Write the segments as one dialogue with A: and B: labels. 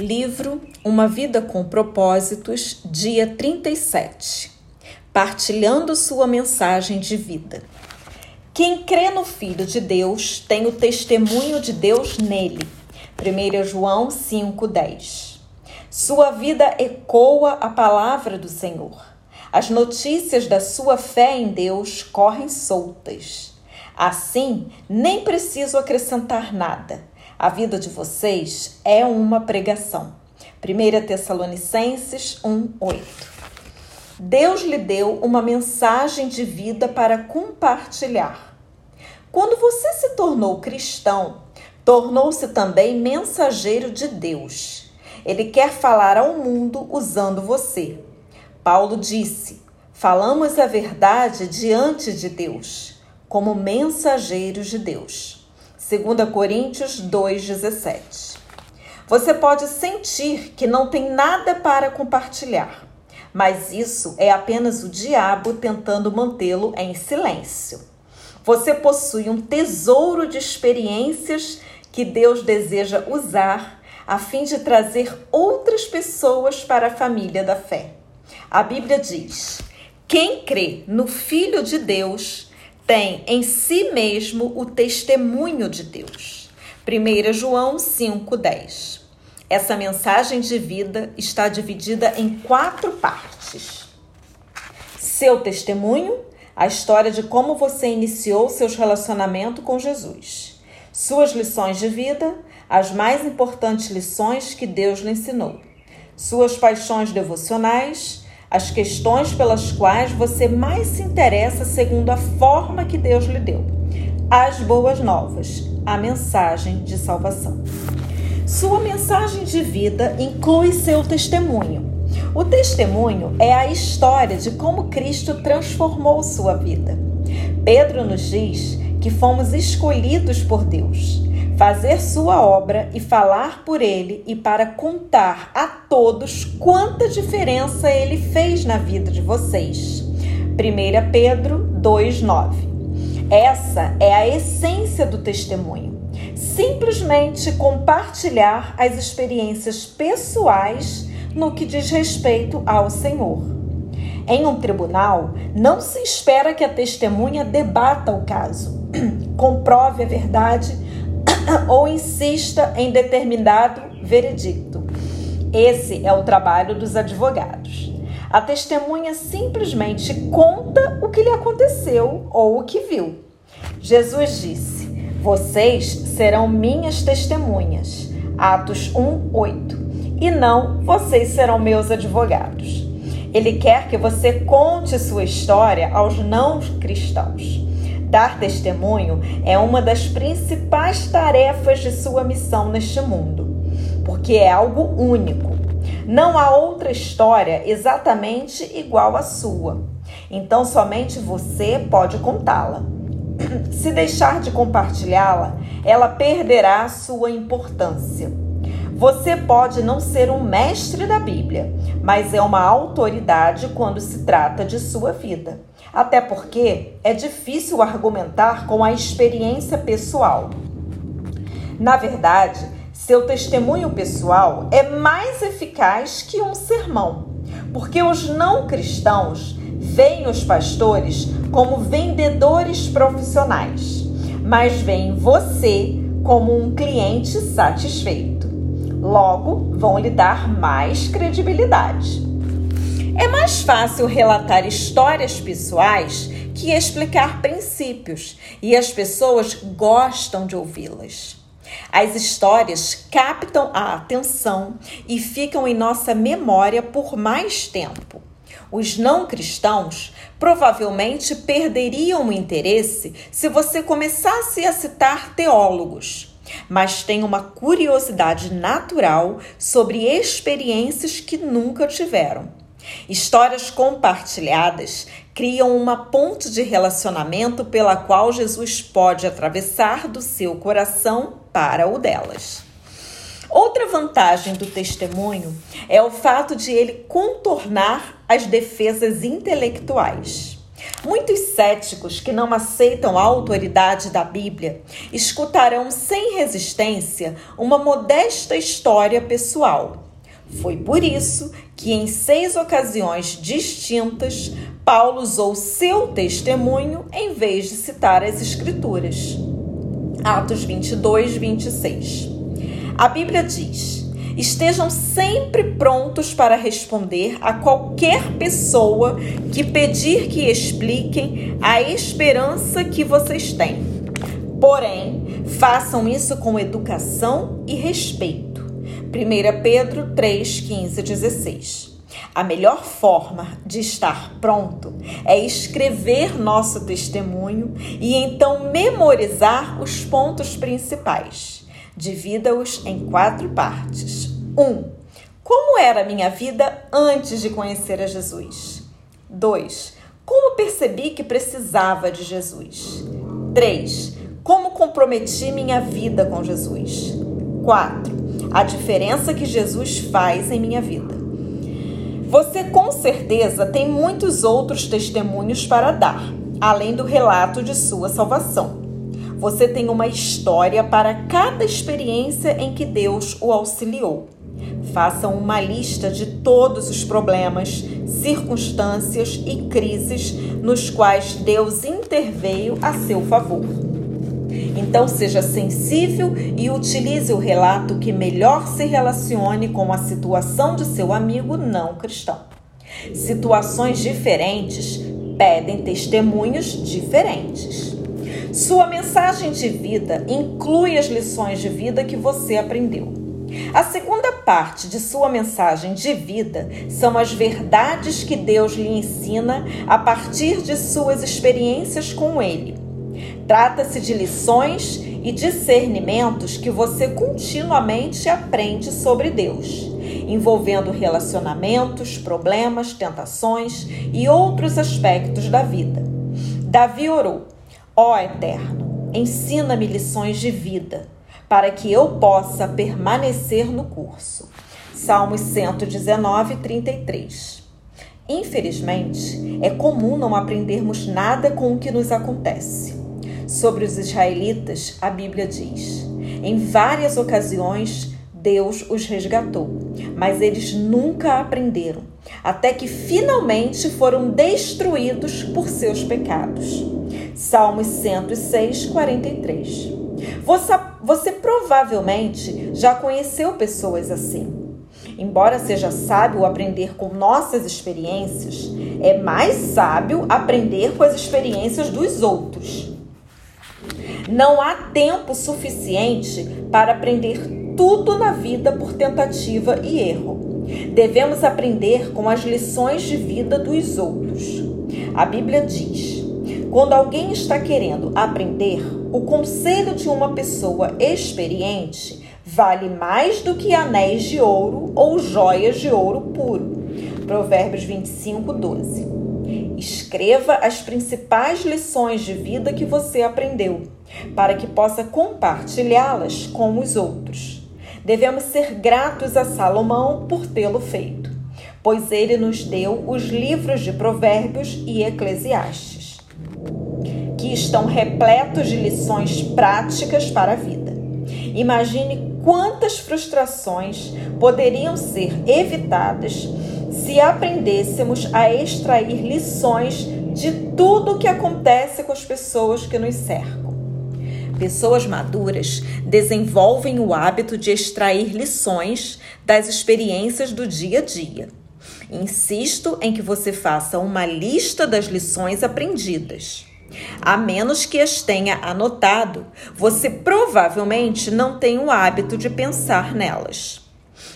A: Livro Uma Vida com Propósitos, dia 37. Partilhando sua mensagem de vida. Quem crê no Filho de Deus tem o testemunho de Deus nele. 1 João 5,10. Sua vida ecoa a palavra do Senhor. As notícias da sua fé em Deus correm soltas. Assim, nem preciso acrescentar nada a vida de vocês é uma pregação. 1 Tessalonicenses 1:8. Deus lhe deu uma mensagem de vida para compartilhar. Quando você se tornou cristão, tornou-se também mensageiro de Deus. Ele quer falar ao mundo usando você. Paulo disse: Falamos a verdade diante de Deus, como mensageiros de Deus. 2 Coríntios 2,17. Você pode sentir que não tem nada para compartilhar, mas isso é apenas o diabo tentando mantê-lo em silêncio. Você possui um tesouro de experiências que Deus deseja usar a fim de trazer outras pessoas para a família da fé. A Bíblia diz: quem crê no Filho de Deus tem em si mesmo o testemunho de Deus. 1 João 5,10. Essa mensagem de vida está dividida em quatro partes. Seu testemunho, a história de como você iniciou seus relacionamentos com Jesus. Suas lições de vida, as mais importantes lições que Deus lhe ensinou. Suas paixões devocionais, as questões pelas quais você mais se interessa segundo a forma que Deus lhe deu. As boas novas, a mensagem de salvação. Sua mensagem de vida inclui seu testemunho. O testemunho é a história de como Cristo transformou sua vida. Pedro nos diz que fomos escolhidos por Deus fazer sua obra e falar por ele e para contar a todos quanta diferença ele fez na vida de vocês. 1 Pedro 2:9. Essa é a essência do testemunho. Simplesmente compartilhar as experiências pessoais no que diz respeito ao Senhor. Em um tribunal, não se espera que a testemunha debata o caso, comprove a verdade ou insista em determinado veredicto. Esse é o trabalho dos advogados. A testemunha simplesmente conta o que lhe aconteceu ou o que viu. Jesus disse: Vocês serão minhas testemunhas. Atos 1, 8. E não vocês serão meus advogados. Ele quer que você conte sua história aos não cristãos. Dar testemunho é uma das principais tarefas de sua missão neste mundo, porque é algo único. Não há outra história exatamente igual à sua. Então somente você pode contá-la. Se deixar de compartilhá-la, ela perderá sua importância. Você pode não ser um mestre da Bíblia, mas é uma autoridade quando se trata de sua vida. Até porque é difícil argumentar com a experiência pessoal. Na verdade, seu testemunho pessoal é mais eficaz que um sermão, porque os não cristãos veem os pastores como vendedores profissionais, mas veem você como um cliente satisfeito. Logo, vão lhe dar mais credibilidade. É mais fácil relatar histórias pessoais que explicar princípios, e as pessoas gostam de ouvi-las. As histórias captam a atenção e ficam em nossa memória por mais tempo. Os não cristãos provavelmente perderiam o interesse se você começasse a citar teólogos, mas têm uma curiosidade natural sobre experiências que nunca tiveram. Histórias compartilhadas criam uma ponte de relacionamento pela qual Jesus pode atravessar do seu coração para o delas. Outra vantagem do testemunho é o fato de ele contornar as defesas intelectuais. Muitos céticos que não aceitam a autoridade da Bíblia escutarão sem resistência uma modesta história pessoal. Foi por isso que, em seis ocasiões distintas, Paulo usou seu testemunho em vez de citar as Escrituras. Atos 22, 26. A Bíblia diz: estejam sempre prontos para responder a qualquer pessoa que pedir que expliquem a esperança que vocês têm. Porém, façam isso com educação e respeito. 1 Pedro 3, 15 16. A melhor forma de estar pronto é escrever nosso testemunho e então memorizar os pontos principais. Divida-os em quatro partes. 1. Um, como era a minha vida antes de conhecer a Jesus? 2. Como percebi que precisava de Jesus? 3. Como comprometi minha vida com Jesus? 4. A diferença que Jesus faz em minha vida. Você com certeza tem muitos outros testemunhos para dar, além do relato de sua salvação. Você tem uma história para cada experiência em que Deus o auxiliou. Façam uma lista de todos os problemas, circunstâncias e crises nos quais Deus interveio a seu favor. Então, seja sensível e utilize o relato que melhor se relacione com a situação de seu amigo não cristão. Situações diferentes pedem testemunhos diferentes. Sua mensagem de vida inclui as lições de vida que você aprendeu. A segunda parte de sua mensagem de vida são as verdades que Deus lhe ensina a partir de suas experiências com Ele. Trata-se de lições e discernimentos que você continuamente aprende sobre Deus, envolvendo relacionamentos, problemas, tentações e outros aspectos da vida. Davi orou: Ó Eterno, ensina-me lições de vida, para que eu possa permanecer no curso. Salmos 119, 33. Infelizmente, é comum não aprendermos nada com o que nos acontece. Sobre os israelitas, a Bíblia diz: em várias ocasiões, Deus os resgatou, mas eles nunca aprenderam, até que finalmente foram destruídos por seus pecados. Salmos 106, 43. Você, você provavelmente já conheceu pessoas assim. Embora seja sábio aprender com nossas experiências, é mais sábio aprender com as experiências dos outros. Não há tempo suficiente para aprender tudo na vida por tentativa e erro. Devemos aprender com as lições de vida dos outros. A Bíblia diz: quando alguém está querendo aprender, o conselho de uma pessoa experiente vale mais do que anéis de ouro ou joias de ouro puro. Provérbios 25, 12. Escreva as principais lições de vida que você aprendeu para que possa compartilhá-las com os outros. Devemos ser gratos a Salomão por tê-lo feito, pois ele nos deu os livros de Provérbios e Eclesiastes, que estão repletos de lições práticas para a vida. Imagine quantas frustrações poderiam ser evitadas se aprendêssemos a extrair lições de tudo o que acontece com as pessoas que nos cercam. Pessoas maduras desenvolvem o hábito de extrair lições das experiências do dia a dia. Insisto em que você faça uma lista das lições aprendidas. A menos que as tenha anotado, você provavelmente não tem o hábito de pensar nelas.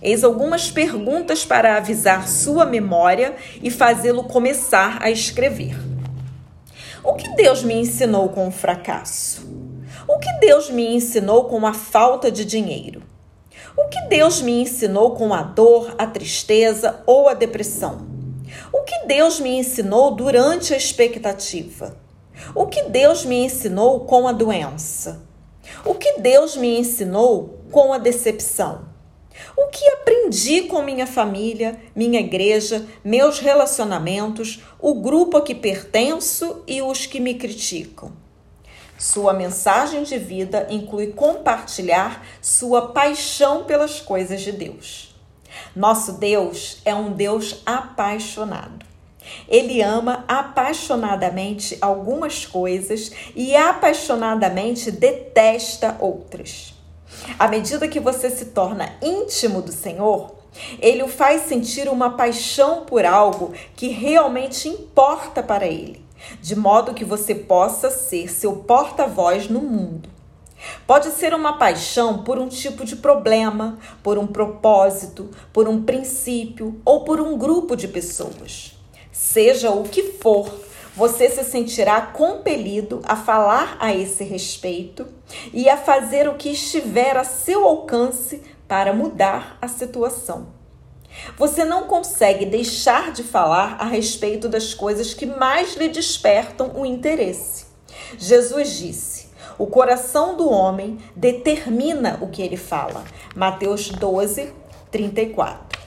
A: Eis algumas perguntas para avisar sua memória e fazê-lo começar a escrever. O que Deus me ensinou com o fracasso? O que Deus me ensinou com a falta de dinheiro? O que Deus me ensinou com a dor, a tristeza ou a depressão? O que Deus me ensinou durante a expectativa? O que Deus me ensinou com a doença? O que Deus me ensinou com a decepção? O que aprendi com minha família, minha igreja, meus relacionamentos, o grupo a que pertenço e os que me criticam? Sua mensagem de vida inclui compartilhar sua paixão pelas coisas de Deus. Nosso Deus é um Deus apaixonado. Ele ama apaixonadamente algumas coisas e apaixonadamente detesta outras. À medida que você se torna íntimo do Senhor, ele o faz sentir uma paixão por algo que realmente importa para ele de modo que você possa ser seu porta-voz no mundo. Pode ser uma paixão por um tipo de problema, por um propósito, por um princípio ou por um grupo de pessoas. Seja o que for, você se sentirá compelido a falar a esse respeito e a fazer o que estiver a seu alcance para mudar a situação. Você não consegue deixar de falar a respeito das coisas que mais lhe despertam o interesse. Jesus disse: o coração do homem determina o que ele fala. Mateus 12, 34.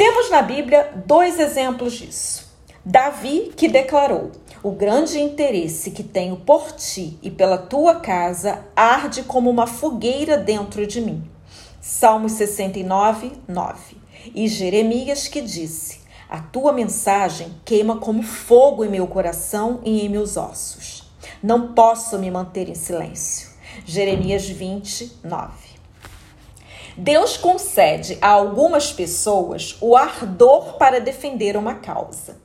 A: Temos na Bíblia dois exemplos disso. Davi, que declarou: O grande interesse que tenho por ti e pela tua casa arde como uma fogueira dentro de mim. Salmos 69, 9. E Jeremias que disse: A tua mensagem queima como fogo em meu coração e em meus ossos. Não posso me manter em silêncio. Jeremias 20, 9. Deus concede a algumas pessoas o ardor para defender uma causa.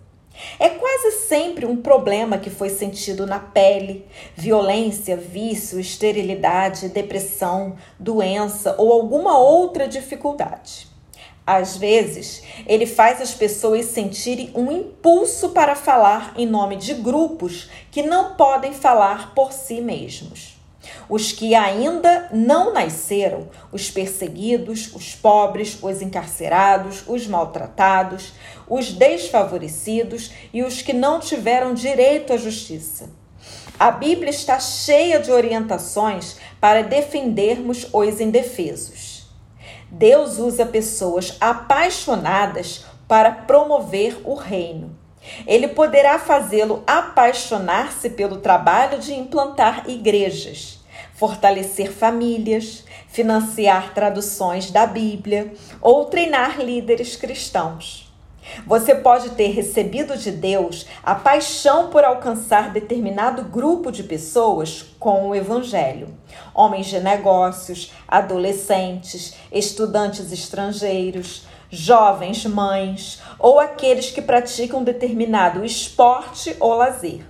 A: É quase sempre um problema que foi sentido na pele, violência, vício, esterilidade, depressão, doença ou alguma outra dificuldade. Às vezes, ele faz as pessoas sentirem um impulso para falar em nome de grupos que não podem falar por si mesmos os que ainda não nasceram, os perseguidos, os pobres, os encarcerados, os maltratados, os desfavorecidos e os que não tiveram direito à justiça. A Bíblia está cheia de orientações para defendermos os indefesos. Deus usa pessoas apaixonadas para promover o reino. Ele poderá fazê-lo apaixonar-se pelo trabalho de implantar igrejas, fortalecer famílias, financiar traduções da Bíblia ou treinar líderes cristãos. Você pode ter recebido de Deus a paixão por alcançar determinado grupo de pessoas com o Evangelho. Homens de negócios, adolescentes, estudantes estrangeiros, jovens mães ou aqueles que praticam determinado esporte ou lazer.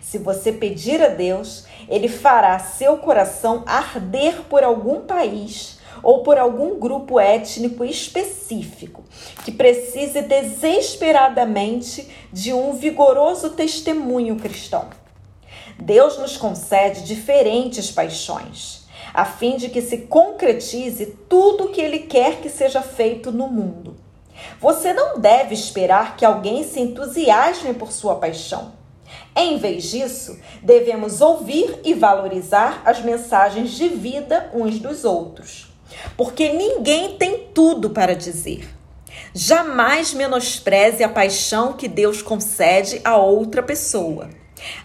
A: Se você pedir a Deus, Ele fará seu coração arder por algum país ou por algum grupo étnico específico que precise desesperadamente de um vigoroso testemunho cristão. Deus nos concede diferentes paixões a fim de que se concretize tudo o que ele quer que seja feito no mundo. Você não deve esperar que alguém se entusiasme por sua paixão. Em vez disso, devemos ouvir e valorizar as mensagens de vida uns dos outros. Porque ninguém tem tudo para dizer. Jamais menospreze a paixão que Deus concede a outra pessoa.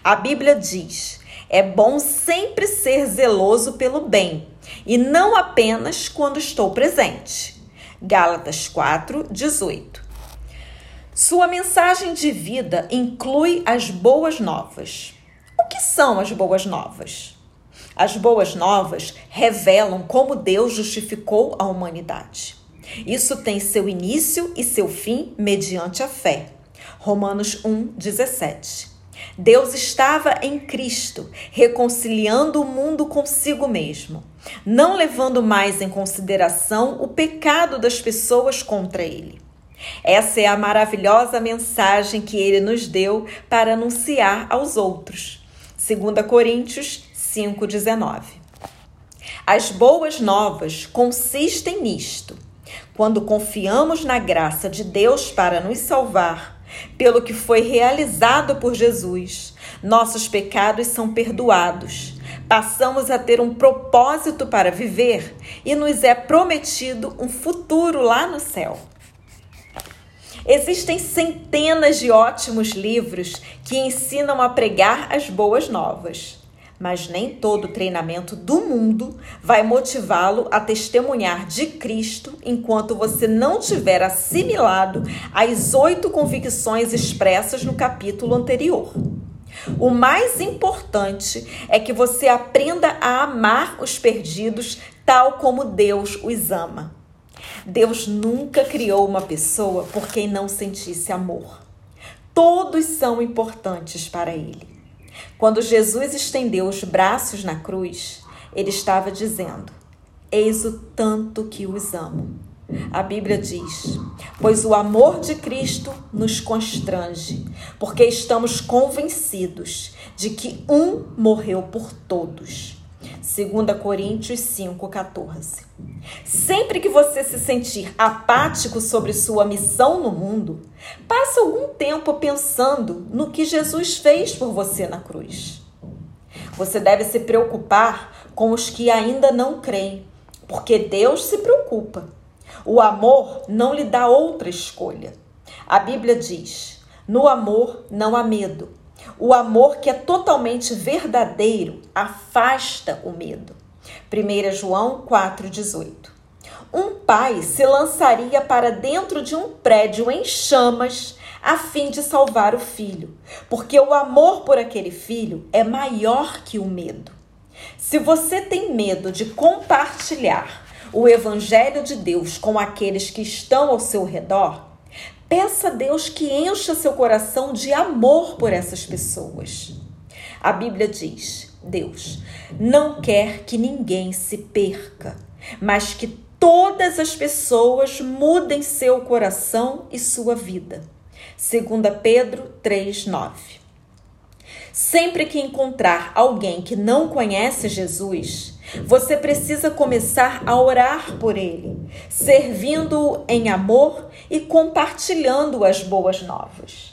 A: A Bíblia diz: é bom sempre ser zeloso pelo bem e não apenas quando estou presente. Gálatas 4, 18. Sua mensagem de vida inclui as boas novas. O que são as boas novas? As boas novas revelam como Deus justificou a humanidade. Isso tem seu início e seu fim mediante a fé. Romanos 1, 17. Deus estava em Cristo, reconciliando o mundo consigo mesmo, não levando mais em consideração o pecado das pessoas contra ele. Essa é a maravilhosa mensagem que ele nos deu para anunciar aos outros. 2 Coríntios 5,19. As boas novas consistem nisto. Quando confiamos na graça de Deus para nos salvar, pelo que foi realizado por Jesus, nossos pecados são perdoados, passamos a ter um propósito para viver e nos é prometido um futuro lá no céu. Existem centenas de ótimos livros que ensinam a pregar as boas novas, mas nem todo treinamento do mundo vai motivá-lo a testemunhar de Cristo enquanto você não tiver assimilado as oito convicções expressas no capítulo anterior. O mais importante é que você aprenda a amar os perdidos tal como Deus os ama. Deus nunca criou uma pessoa por quem não sentisse amor. Todos são importantes para Ele. Quando Jesus estendeu os braços na cruz, ele estava dizendo: Eis o tanto que os amo. A Bíblia diz: Pois o amor de Cristo nos constrange, porque estamos convencidos de que um morreu por todos 2 Coríntios 5,14. Sempre que você se sentir apático sobre sua missão no mundo, passe algum tempo pensando no que Jesus fez por você na cruz. Você deve se preocupar com os que ainda não creem, porque Deus se preocupa. O amor não lhe dá outra escolha. A Bíblia diz: no amor não há medo o amor que é totalmente verdadeiro afasta o medo. 1 João 4,18. Um pai se lançaria para dentro de um prédio em chamas a fim de salvar o filho, porque o amor por aquele filho é maior que o medo. Se você tem medo de compartilhar o evangelho de Deus com aqueles que estão ao seu redor, Peça a Deus que encha seu coração de amor por essas pessoas. A Bíblia diz: Deus não quer que ninguém se perca, mas que todas as pessoas mudem seu coração e sua vida. 2 Pedro 3:9. Sempre que encontrar alguém que não conhece Jesus, você precisa começar a orar por ele, servindo-o em amor e compartilhando as boas novas.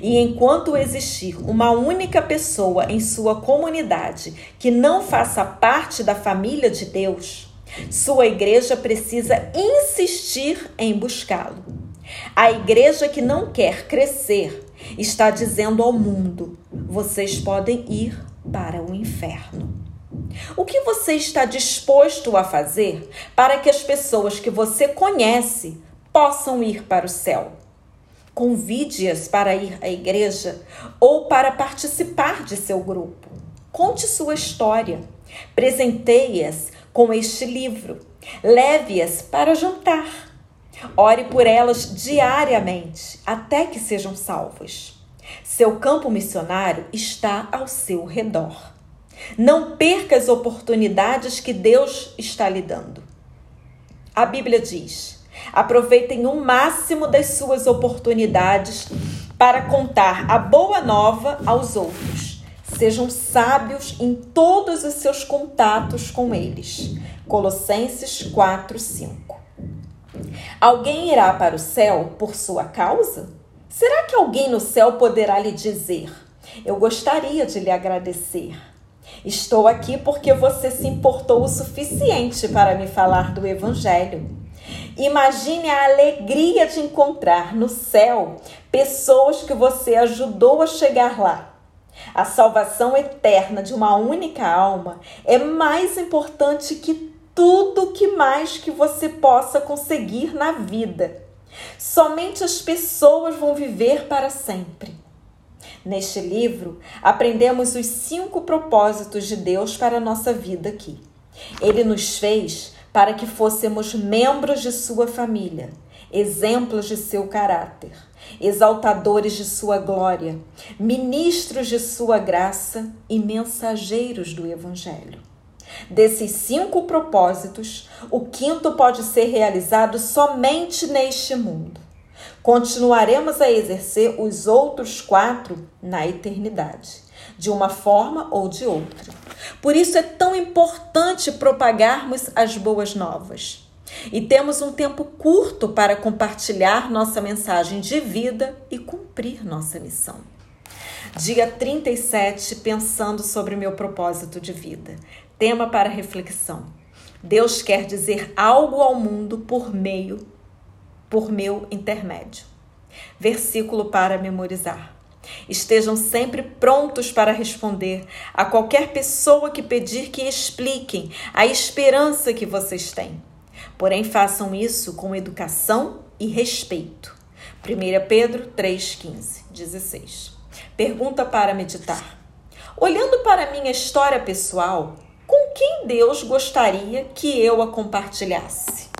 A: E enquanto existir uma única pessoa em sua comunidade que não faça parte da família de Deus, sua igreja precisa insistir em buscá-lo. A igreja que não quer crescer está dizendo ao mundo: vocês podem ir para o inferno. O que você está disposto a fazer para que as pessoas que você conhece possam ir para o céu? Convide-as para ir à igreja ou para participar de seu grupo. Conte sua história. Presenteie-as com este livro. Leve-as para jantar. Ore por elas diariamente até que sejam salvas. Seu campo missionário está ao seu redor. Não perca as oportunidades que Deus está lhe dando. A Bíblia diz: aproveitem o máximo das suas oportunidades para contar a boa nova aos outros. Sejam sábios em todos os seus contatos com eles. Colossenses 4, 5. Alguém irá para o céu por sua causa? Será que alguém no céu poderá lhe dizer: Eu gostaria de lhe agradecer? Estou aqui porque você se importou o suficiente para me falar do Evangelho. Imagine a alegria de encontrar no céu pessoas que você ajudou a chegar lá. A salvação eterna de uma única alma é mais importante que tudo que mais que você possa conseguir na vida. Somente as pessoas vão viver para sempre. Neste livro, aprendemos os cinco propósitos de Deus para a nossa vida aqui. Ele nos fez para que fôssemos membros de sua família, exemplos de seu caráter, exaltadores de sua glória, ministros de sua graça e mensageiros do Evangelho. Desses cinco propósitos, o quinto pode ser realizado somente neste mundo continuaremos a exercer os outros quatro na eternidade, de uma forma ou de outra. Por isso é tão importante propagarmos as boas novas. E temos um tempo curto para compartilhar nossa mensagem de vida e cumprir nossa missão. Dia 37, pensando sobre meu propósito de vida. Tema para reflexão. Deus quer dizer algo ao mundo por meio, por meu intermédio. Versículo para memorizar. Estejam sempre prontos para responder a qualquer pessoa que pedir que expliquem a esperança que vocês têm. Porém, façam isso com educação e respeito. 1 Pedro 3,15, 16. Pergunta para meditar. Olhando para minha história pessoal, com quem Deus gostaria que eu a compartilhasse?